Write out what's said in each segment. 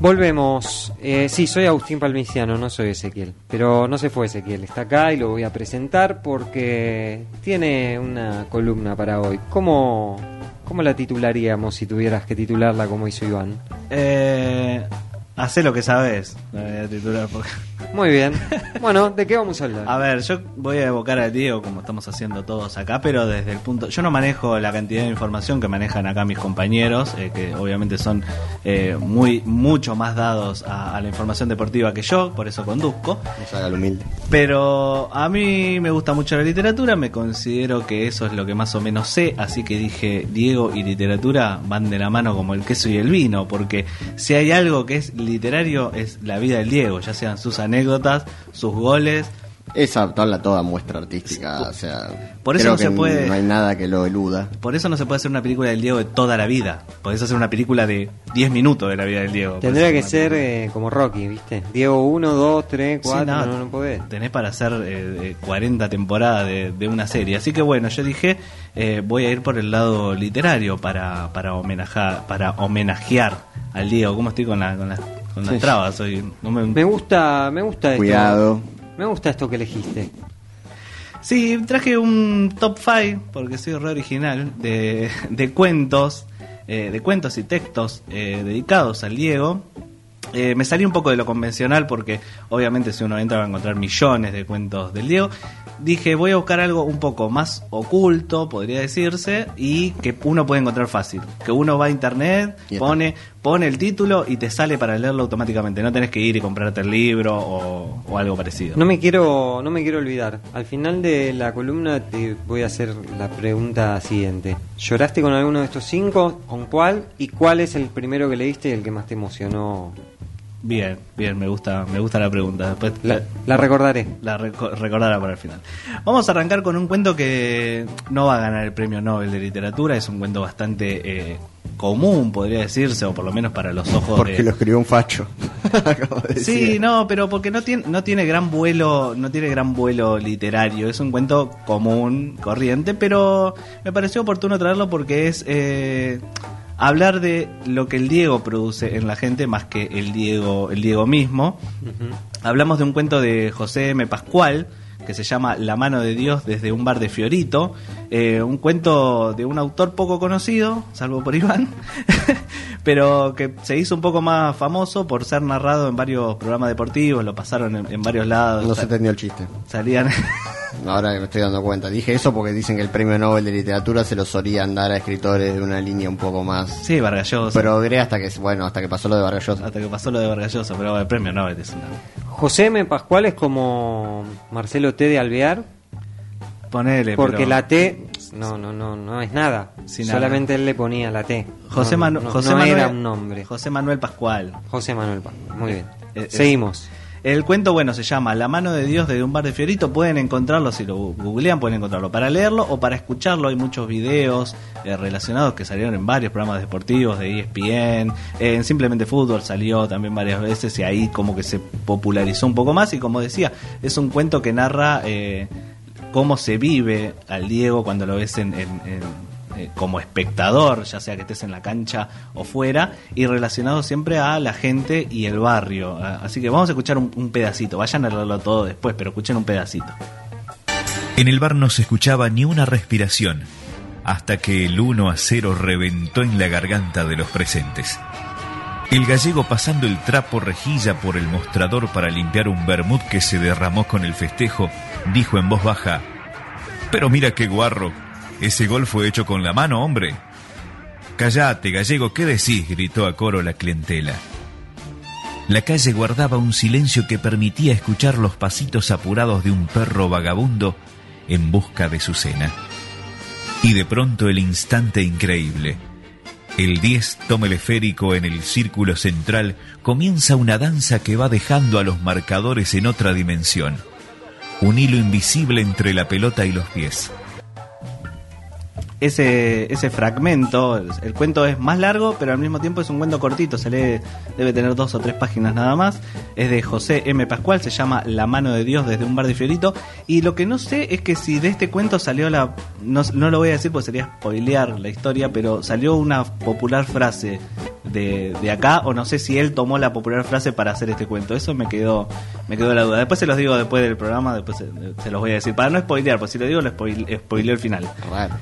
Volvemos. Eh, sí, soy Agustín Palmiciano, no soy Ezequiel. Pero no se fue Ezequiel, está acá y lo voy a presentar porque tiene una columna para hoy. ¿Cómo, cómo la titularíamos si tuvieras que titularla como hizo Iván? Eh, Hacé lo que sabes. La voy a titular porque- Muy bien. Bueno, ¿de qué vamos a hablar? A ver, yo voy a evocar a Diego como estamos haciendo todos acá, pero desde el punto... Yo no manejo la cantidad de información que manejan acá mis compañeros, eh, que obviamente son eh, muy mucho más dados a, a la información deportiva que yo, por eso conduzco. No se haga el humilde. Pero a mí me gusta mucho la literatura, me considero que eso es lo que más o menos sé, así que dije, Diego y literatura van de la mano como el queso y el vino, porque si hay algo que es literario es la vida del Diego, ya sean sus anécdotas, sus goles. Esa toda, toda muestra artística, o sea, Por eso creo no se puede- no hay nada que lo eluda. Por eso no se puede hacer una película del Diego de toda la vida, podés hacer una película de 10 minutos de la vida del Diego. Tendría que ser eh, como Rocky, ¿viste? Diego 1, 2, 3, Sí, 4, no, no, no podés. Tenés para hacer eh, eh, 40 temporadas de, de una serie. Así que bueno, yo dije, eh, voy a ir por el lado literario para, para, homenajar, para homenajear al Diego. ¿Cómo estoy con, la, con, las- con las Sí. trabas? Hoy no me- Me gusta, me gusta esto. Cuidado. Me gusta esto que elegiste. Sí, traje un top 5, porque soy re original, de, de cuentos, eh, de cuentos y textos eh, dedicados al Diego. Eh, me salí un poco de lo convencional porque obviamente si uno entra va a encontrar millones de cuentos del Diego. Dije, voy a buscar algo un poco más oculto, podría decirse, y que uno puede encontrar fácil. Que uno va a internet, pone, pone el título y te sale para leerlo automáticamente. No tenés que ir y comprarte el libro o, o algo parecido. No me quiero, no me quiero olvidar. Al final de la columna te voy a hacer la pregunta siguiente. ¿Lloraste con alguno de estos cinco? ¿Con cuál? ¿Y cuál es el primero que leíste y el que más te emocionó? Bien, bien, me gusta, me gusta la pregunta. Después La, la recordaré. la reco- recordará para el final. Vamos a arrancar con un cuento que no va a ganar el premio Nobel de literatura, es un cuento bastante eh, común, podría decirse, o por lo menos para los ojos Porque de... lo escribió un facho. Decía. Sí, no, pero porque no tiene, no tiene gran vuelo, no tiene gran vuelo literario. Es un cuento común, corriente, pero me pareció oportuno traerlo porque es eh, hablar de lo que el Diego produce en la gente más que el Diego, el Diego mismo. Hablamos de un cuento de José M. Pascual que se llama La mano de Dios desde un bar de Fiorito, eh, un cuento de un autor poco conocido, salvo por Iván, pero que se hizo un poco más famoso por ser narrado en varios programas deportivos, lo pasaron en, en varios lados, No se entendió el chiste. salían... Ahora que me estoy dando cuenta. Dije eso porque dicen que el premio Nobel de literatura se lo solían dar a escritores de una línea un poco más sí, Vargas Llosa, progre hasta que, bueno, hasta que pasó lo de Vargas Llosa. hasta que pasó lo de Vargas Llosa, pero el premio Nobel es una... José M. Pascual es como Marcelo T. de Alvear, Ponele, porque pero- la T no, no, no, no es nada. Solamente él le ponía la T. José, no, Manu- no- José no Manuel, era un nombre. José Manuel Pascual. José Manuel Pascual. Muy bien. Eh, eh, Seguimos. El cuento, bueno, se llama La mano de Dios desde un bar de Fiorito. Pueden encontrarlo, si lo googlean, pueden encontrarlo para leerlo o para escucharlo. Hay muchos videos eh, relacionados que salieron en varios programas deportivos de ESPN. en Simplemente Fútbol salió también varias veces y ahí como que se popularizó un poco más. Y como decía, es un cuento que narra eh, cómo se vive al Diego cuando lo ves en- en eh, como espectador, ya sea que estés en la cancha o fuera, y relacionado siempre a la gente y el barrio. Ah, Así que vamos a escuchar un, pedacito. Vayan a leerlo todo después, pero escuchen un pedacito. En el bar no se escuchaba ni una respiración, hasta que el 1 a 0 reventó en la garganta de los presentes. El gallego pasando el trapo rejilla por el mostrador para limpiar un vermut que se derramó con el festejo, dijo en voz baja, Pero mira qué guarro, ese gol fue hecho con la mano, hombre. Callate, gallego, ¿qué decís? gritó a coro la clientela. La calle guardaba un silencio que permitía escuchar los pasitos apurados de un perro vagabundo en busca de su cena. Y de pronto el instante increíble. El 10 toma el esférico en el círculo central, comienza una danza que va dejando a los marcadores en otra dimensión. Un hilo invisible entre la pelota y los pies. Ese, ese fragmento, el, cuento es más largo, pero al mismo tiempo es un cuento cortito, se lee, debe tener dos o tres páginas nada más. Es de José M. Pascual, se llama La mano de Dios desde un bar de Fiorito. Y lo que no sé es que si de este cuento salió la. No, no lo voy a decir porque sería spoilear la historia, pero salió una popular frase de, de acá o no sé si él tomó la popular frase para hacer este cuento. Eso me quedó me quedó la duda. Después se los digo después del programa, después se, los voy a decir. Para no spoilear, pues si lo digo, lo spoil, spoileo el final. Bueno.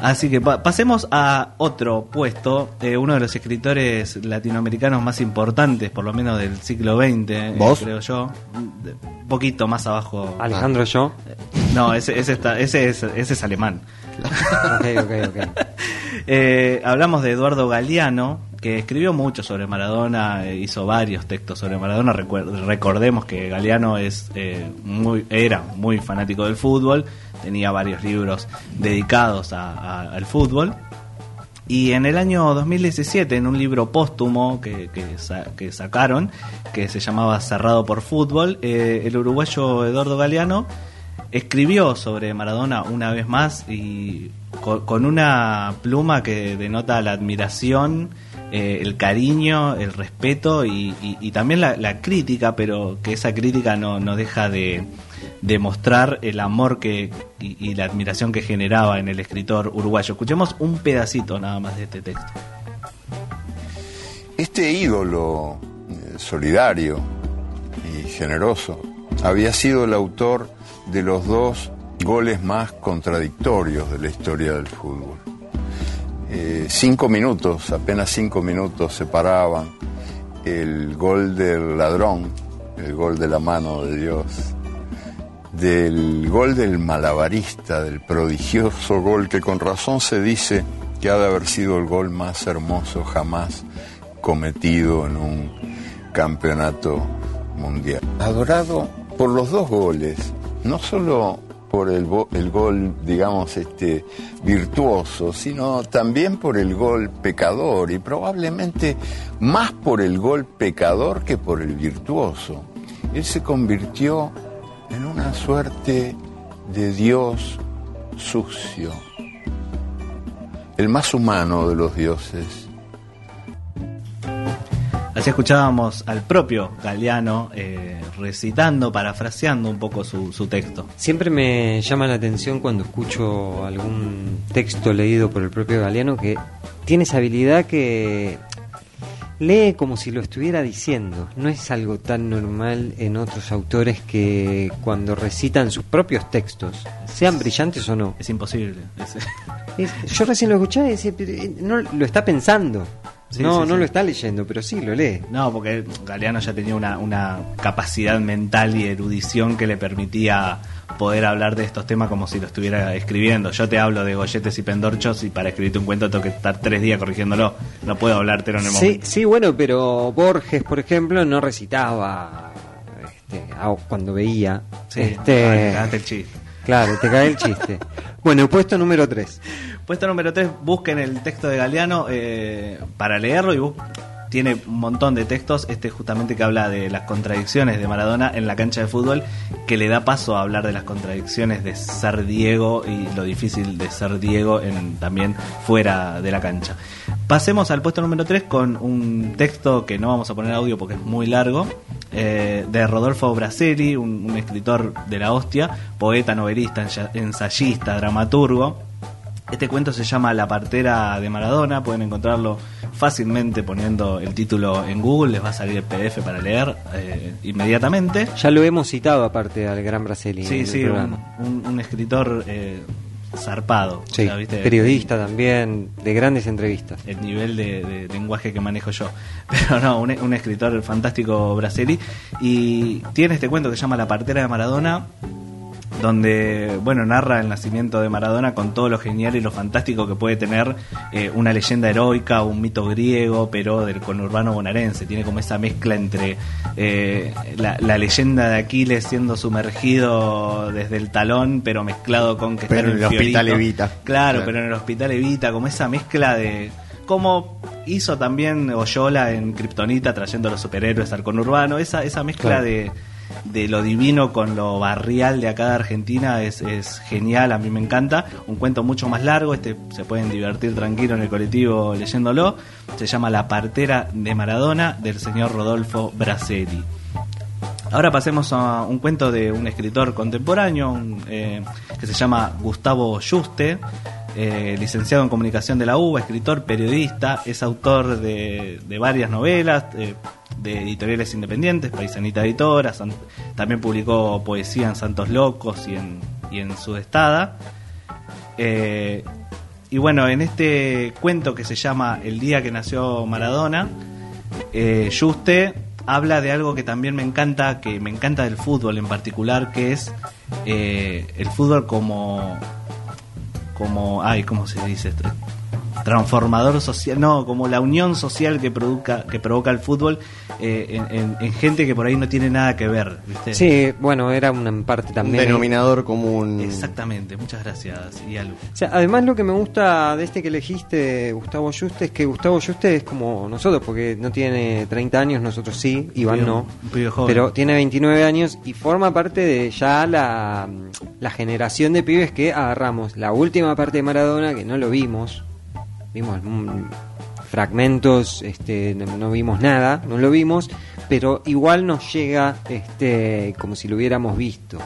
Así que pa- pasemos a otro puesto, eh, uno de los escritores latinoamericanos más importantes, por lo menos del siglo XX, eh, ¿Vos? creo yo. Un poquito más abajo. Alejandro yo. No, ese, ese, está, ese, es, ese es alemán. Ok, ok, ok. Eh, hablamos de Eduardo Galeano, que escribió mucho sobre Maradona, eh, hizo varios textos sobre Maradona. Recuer- recordemos que Galeano es, eh, muy, era muy fanático del fútbol, tenía varios libros dedicados a- al fútbol. Y en el año 2017, en un libro póstumo que, que, sa- que sacaron, que se llamaba Cerrado por Fútbol, eh, el uruguayo Eduardo Galeano escribió sobre Maradona una vez más y co- con, una pluma que denota la admiración, eh, el cariño, el respeto y también la, la crítica, pero que esa crítica no, no deja de, de mostrar el amor que y, y la admiración que generaba en el escritor uruguayo. Escuchemos un pedacito nada más de este texto. Este ídolo eh, solidario y generoso había sido el autor de los dos goles más contradictorios de la historia del fútbol. Eh, cinco minutos, apenas cinco minutos separaban el gol del ladrón, el gol de la mano de Dios, del gol del malabarista, del prodigioso gol que con razón se dice que ha de haber sido el gol más hermoso jamás cometido en un campeonato mundial. Adorado por los dos goles, no solo por el, el gol, digamos, este, virtuoso, sino también por el gol pecador y probablemente más por el gol pecador que por el virtuoso. Él se convirtió en una suerte de Dios sucio, el más humano de los dioses. Así escuchábamos al propio Galeano eh, recitando, parafraseando un poco su, su texto. Siempre me llama la atención cuando escucho algún texto leído por el propio Galeano que tiene esa habilidad que lee como si lo estuviera diciendo. No es algo tan normal en otros autores que cuando recitan sus propios textos, sean brillantes o no. Es imposible. es- Es- yo recién lo escuché y decía, eh, no lo está pensando. Sí, no, sí, no sí. lo está leyendo, pero sí lo lee. No, porque Galeano ya tenía una, una capacidad mental y erudición que le permitía poder hablar de estos temas como si lo estuviera escribiendo. Yo te hablo de golletes y pendorchos y para escribirte un cuento tengo que estar tres días corrigiéndolo. No puedo hablártelo en el Sí, momento. sí, bueno, pero Borges, por ejemplo, no recitaba este, cuando veía. Sí, este, el chiste. Claro, te cae el chiste. Bueno, puesto número 3. Puesto número 3, busquen el texto de Galeano eh, para leerlo y bus- tiene un montón de textos, este justamente que habla de las contradicciones de Maradona en la cancha de fútbol, que le da paso a hablar de las contradicciones de ser Diego y lo difícil de ser Diego en, también fuera de la cancha. Pasemos al puesto número 3 con un texto que no vamos a poner audio porque es muy largo, eh, de Rodolfo Braselli, un, un escritor de la hostia, poeta, novelista, ensa- ensayista, dramaturgo. Este cuento se llama La partera de Maradona, pueden encontrarlo fácilmente poniendo el título en Google, les va a salir el PDF para leer eh, inmediatamente. Ya lo hemos citado aparte al Gran Braseli. Sí, sí, un, programa. un- un escritor eh, zarpado. o Sí, sea, ¿viste? periodista también, de grandes entrevistas. el nivel de, de lenguaje que manejo yo. Pero no, un, un escritor fantástico brasili. Y tiene este cuento que se llama La partera de Maradona, donde, bueno, narra el nacimiento de Maradona con todo lo genial y lo fantástico que puede tener eh, una leyenda heroica, un mito griego, pero del conurbano bonaerense. Tiene como esa mezcla entre eh, la, la leyenda de Aquiles siendo sumergido desde el talón, pero mezclado con que Pero está en el hospital Evita. Claro, Claro. pero en el hospital Evita, como esa mezcla de. Como hizo también Oyola en Kryptonita trayendo a los superhéroes al conurbano, esa, esa mezcla Claro. de, de lo divino con lo barrial de acá de Argentina es, genial, a mí me encanta. Un cuento mucho más largo, este se pueden divertir tranquilo en el colectivo leyéndolo. Se llama La partera de Maradona del señor Rodolfo Braselli. Ahora pasemos a un cuento de un escritor contemporáneo eh, que se llama Gustavo Juste, eh, licenciado en comunicación de la UBA, escritor, periodista, es autor de, de varias novelas, eh, de editoriales independientes, Paisanita Editora, también publicó poesía en Santos Locos y en, y en Sudestada. Eh, y bueno, en este cuento que se llama El día que nació Maradona, eh, Juste habla de algo que también me encanta, que me encanta del fútbol en particular, que es eh, el fútbol como, como, ay, ¿cómo se dice esto? Transformador social, no, como la unión social que provoca, que provoca el fútbol eh, en, en- en gente que por ahí no tiene nada que ver, ¿viste? Sí, bueno, era una en parte Un también. denominador común. Exactamente, muchas gracias, Yalu. O sea, además lo que me gusta de este que elegiste, Gustavo Juste, es que Gustavo Juste es como nosotros, porque no tiene 30 años, nosotros sí, Iván no. un pibe joven. Pero tiene 29 años y forma parte de ya la, la generación de pibes que agarramos la última parte de Maradona, que no lo vimos. Vimos fragmentos, este, no, vimos nada, no lo vimos, pero igual nos llega este, como si lo hubiéramos visto.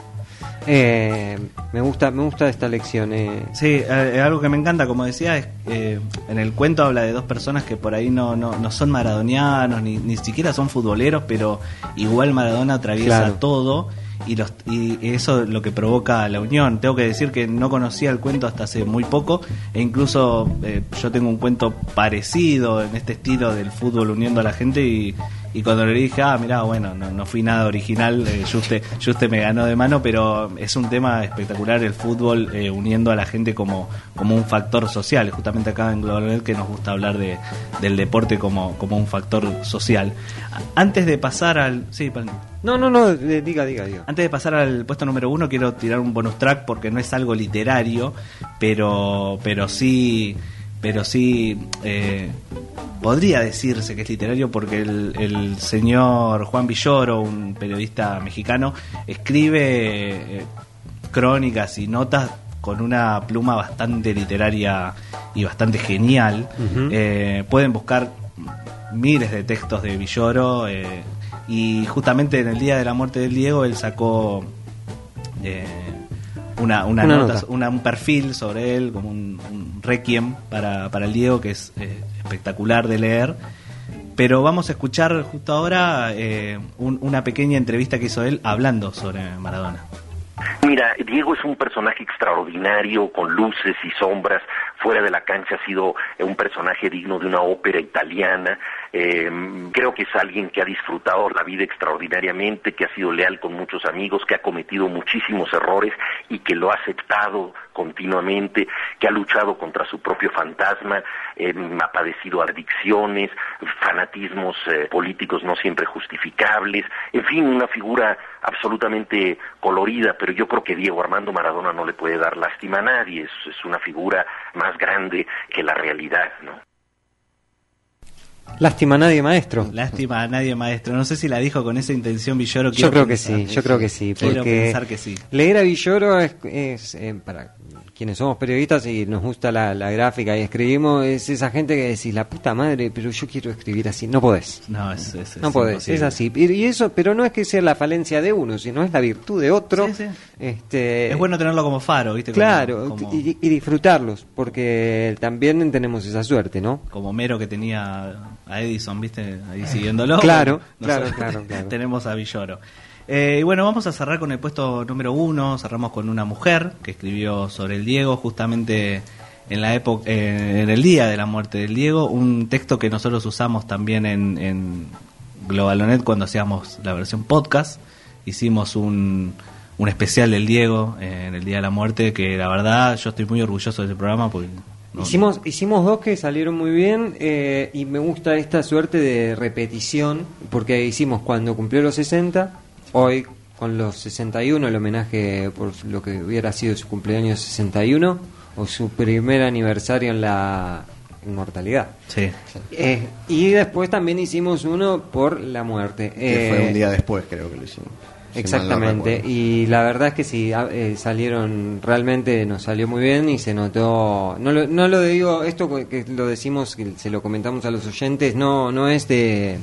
Eh, me gusta me gusta esta lección. eh. Sí, eh, algo que me encanta, como decía, es eh, en el cuento habla de dos personas que por ahí no, no, no son maradonianos, ni, ni siquiera son futboleros, pero igual Maradona atraviesa Claro. todo y, los, y eso es lo que provoca la unión. Tengo que decir que no conocía el cuento hasta hace muy poco e incluso eh, yo tengo un cuento parecido en este estilo del fútbol uniendo a la gente y, y cuando le dije, ah, mirá, bueno, no, no fui nada original, eh, Juste, Juste me ganó de mano, pero es un tema espectacular el fútbol eh, uniendo a la gente como, como un factor social. Justamente acá en Globalnet que nos gusta hablar de, del deporte como, como un factor social. Antes de pasar al... Sí. No, no, no, diga, diga, diga. Antes de pasar al puesto número uno, quiero tirar un bonus track porque no es algo literario, pero, pero sí, pero sí eh, podría decirse que es literario porque el, el señor Juan Villoro, un periodista mexicano, escribe eh, crónicas y notas con una pluma bastante literaria y bastante genial. Eh, pueden buscar miles de textos de Villoro y justamente en el día de la muerte del Diego él sacó eh, una, una, Una nota, nota. una- un perfil sobre él, como un, un requiem para, para el Diego que es eh, espectacular de leer. Pero vamos a escuchar justo ahora eh, un- una pequeña entrevista que hizo él hablando sobre Maradona. Mira, Diego es un personaje extraordinario, con luces y sombras. Fuera de la cancha ha sido un personaje digno de una ópera italiana. Eh, creo que es alguien que ha disfrutado la vida extraordinariamente, que ha sido leal con muchos amigos, que ha cometido muchísimos errores y que lo ha aceptado continuamente, que ha luchado contra su propio fantasma, eh, ha padecido adicciones, fanatismos eh, políticos no siempre justificables, en fin, una figura absolutamente colorida, pero yo creo que Diego Armando Maradona no le puede dar lástima a nadie, es, es una figura más grande que la realidad, ¿no? Lástima a nadie, maestro. Lástima a nadie, maestro. No sé si la dijo con esa intención Villoro. Yo creo que pensar. sí, yo creo que sí, porque pensar que sí. leer a Villoro es, es, eh, para quienes somos periodistas y nos gusta la, la gráfica y escribimos, es esa gente que decís, la puta madre, pero yo quiero escribir así, no podés. No, es, es- es No podés, imposible. es así. Y, y eso, pero no es que sea la falencia de uno, sino es la virtud de otro. Sí, sí. Este, Es bueno tenerlo como faro, ¿viste? Claro, Como, y, y disfrutarlos, porque también tenemos esa suerte, ¿no? como Mero que tenía a Edison, ¿viste? Ahí siguiéndolo. Claro, claro, claro. Tenemos a Villoro. Eh, y bueno, vamos a cerrar con el puesto número uno. Cerramos con una mujer que escribió sobre el Diego, justamente en la época, eh, en el día de la muerte del Diego, un texto que nosotros usamos también en, en Globalonet cuando hacíamos la versión podcast. Hicimos un, un especial del Diego eh, en el día de la muerte, que la verdad yo estoy muy orgulloso de ese programa porque Hicimos, hicimos dos que salieron muy bien eh, y me gusta esta suerte de repetición porque hicimos cuando cumplió los 60, hoy con los 61, el homenaje por lo que hubiera sido su cumpleaños 61 o su primer aniversario en la inmortalidad. Sí. Eh, y después también hicimos uno por la muerte. Que Eh, fue un día después, creo que lo hicimos. si mal no Exactamente, y la verdad es que sí, a- eh, salieron, realmente nos salió muy bien y se notó, no lo, no lo digo, esto que lo decimos, que se lo comentamos a los oyentes, no, no es de,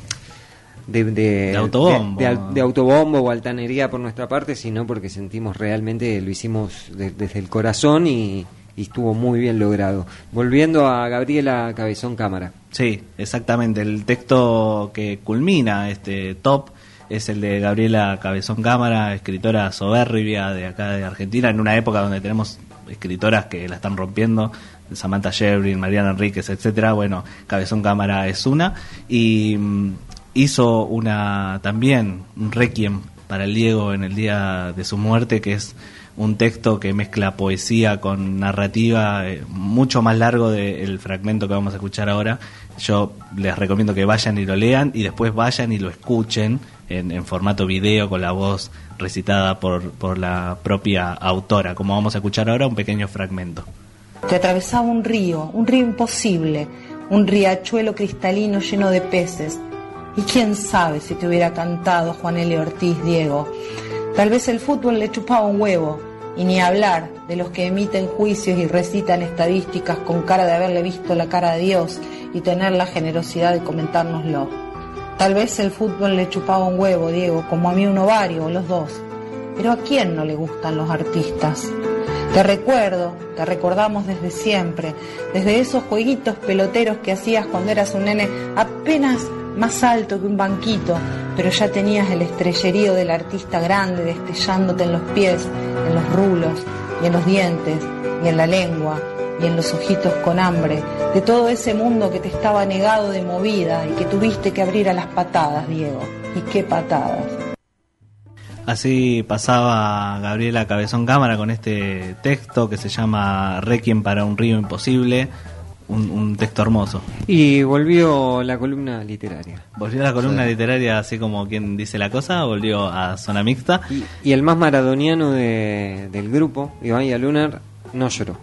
de, de, De autobombo. de- autobombo o altanería por nuestra parte, sino porque sentimos realmente, lo hicimos de- desde el corazón y, y estuvo muy bien logrado. Volviendo a Gabriela Cabezón Cámara. Sí, exactamente. El texto que culmina este top es el de Gabriela Cabezón Cámara, escritora soberbia de acá de Argentina, en una época donde tenemos escritoras que la están rompiendo, Samantha Shevrin, Mariana Enríquez, etcétera. Bueno, Cabezón Cámara es una y mm, hizo una también un requiem para el Diego en el día de su muerte que es un texto que mezcla poesía con narrativa, eh, mucho más largo del fragmento que vamos a escuchar ahora. Yo les recomiendo que vayan y lo lean y después vayan y lo escuchen en, formato video con la voz recitada por, por la propia autora, como vamos a escuchar ahora un pequeño fragmento. Te atravesaba un río, un río imposible, un riachuelo cristalino lleno de peces. Y quién sabe si te hubiera cantado Juan L. Ortiz, Diego. Tal vez el fútbol le chupaba un huevo, y ni hablar de los que emiten juicios y recitan estadísticas con cara de haberle visto la cara a Dios y tener la generosidad de comentárnoslo. Tal vez el fútbol le chupaba un huevo, Diego, como a mí un ovario o los dos. Pero ¿a quién no le gustan los artistas? Te recuerdo, te recordamos desde siempre, desde esos jueguitos peloteros que hacías cuando eras un nene apenas más alto que un banquito, pero ya tenías el estrellerío del artista grande destellándote en los pies, en los rulos, y en los dientes, y en la lengua, y en los ojitos con hambre, de todo ese mundo que te estaba negado de movida y que tuviste que abrir a las patadas, Diego. ¿Y qué patadas? Así pasaba Gabriela Cabezón Cámara con este texto que se llama Requiem para un río imposible, un, un texto hermoso. Y volvió la columna literaria. Volvió la columna literaria así como quien dice la cosa, volvió a zona mixta. Y, y el más maradoniano de- del grupo, Iván Lunar, no lloró.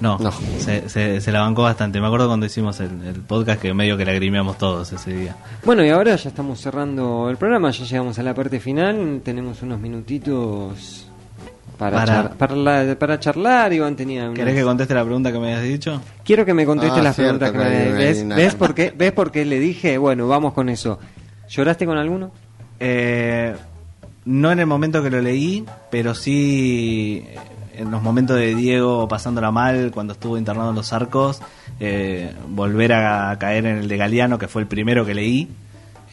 No, No. Se, se- se la bancó bastante. Me acuerdo cuando hicimos el, el podcast que medio que lagrimeamos todos ese día. Bueno, y ahora ya estamos cerrando el programa, ya llegamos a la parte final, tenemos unos minutitos para, Para- char- para, la- para charlar. Iván tenía unas- ¿Querés que conteste la pregunta que me habías dicho? Quiero que me conteste Ah, las cierto, preguntas que me hay- ¿Ves, ¿ves, por qué, ¿Ves por qué le dije? Bueno, vamos con eso. ¿Lloraste con alguno? Eh, no en el momento que lo leí, pero sí en los momentos de Diego pasándola mal, cuando estuvo internado en los arcos, eh, volver a caer en el de Galeano, que fue el primero que leí,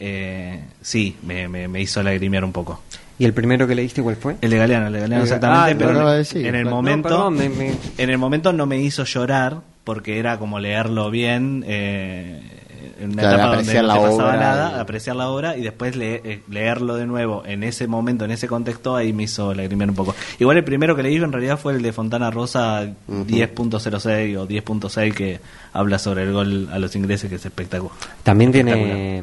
eh, sí, me, me- me hizo lagrimear un poco. ¿Y el primero que leíste cuál fue? El de Galeano, el de Galeano exactamente, ah, pero en, el momento... No, perdón, me- me- En el momento no me hizo llorar porque era como leerlo bien, eh, en una Claro, etapa donde apreciar no la te pasaba obra nada, y- apreciar la obra y después le- eh, leerlo de nuevo en ese momento, en ese contexto, ahí me hizo lagrimear un poco. Igual el primero que leí en realidad fue el de Fontana Rosa 10.06 o 10.6 que habla sobre el gol a los ingleses que es espectacular. También tiene...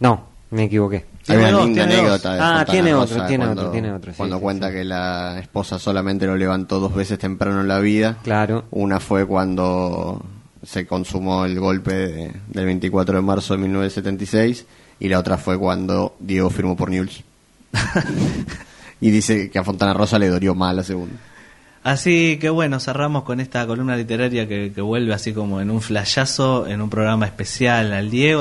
No, me equivoqué. Hay una Tiene dos, linda tiene dos. anécdota de Ah, tiene Rosa otro, tiene cuando- otro, tiene otro, sí, cuando sí, cuenta sí. que la esposa solamente lo levantó dos veces temprano en la vida. Claro. Una fue cuando se consumó el golpe de- del 24 de marzo de 1976 y la otra fue cuando Diego firmó por Newell's. y dice que a Fontana Rosa le dolió más la segunda. Así que bueno, cerramos con esta columna literaria que, que vuelve así como en un flayazo, en un programa especial al Diego.